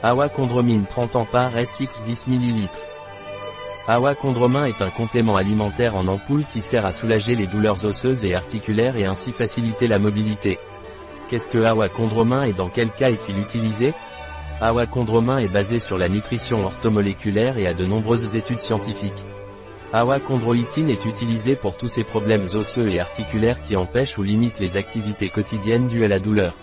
Awa Condromine 30 Ampères SX 10 ml. Awa Condromin est un complément alimentaire en ampoule qui sert à soulager les douleurs osseuses et articulaires et ainsi faciliter la mobilité. Qu'est-ce que Awa Condromin et dans quel cas est-il utilisé? Awa Condromin est basé sur la nutrition orthomoléculaire et a de nombreuses études scientifiques. Awa chondroïtine est utilisé pour tous ces problèmes osseux et articulaires qui empêchent ou limitent les activités quotidiennes dues à la douleur.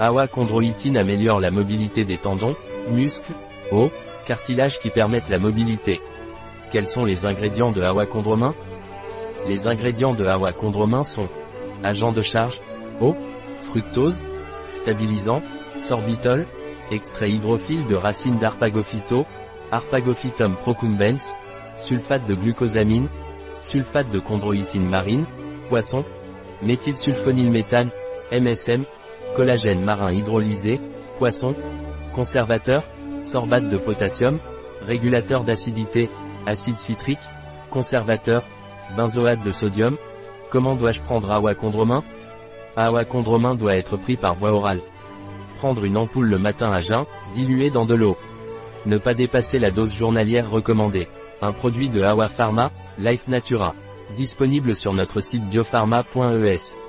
Awa chondroïtine améliore la mobilité des tendons, muscles, os, cartilages qui permettent la mobilité. Quels sont les ingrédients de Awa chondromin Les ingrédients de Awa chondromin sont agent de charge, eau, fructose, stabilisant, sorbitol, extrait hydrophile de racines d'Arpagophyto, Arpagophytum procumbens, sulfate de glucosamine, sulfate de chondroïtine marine, poisson, méthylsulfonylméthane, MSM, collagène marin hydrolysé, poisson, conservateur, sorbate de potassium, régulateur d'acidité, acide citrique, conservateur, benzoate de sodium. Comment dois-je prendre Awa Condromin Awa doit être pris par voie orale. Prendre une ampoule le matin à jeun, diluée dans de l'eau. Ne pas dépasser la dose journalière recommandée. Un produit de Awa Pharma, Life Natura. Disponible sur notre site biopharma.es.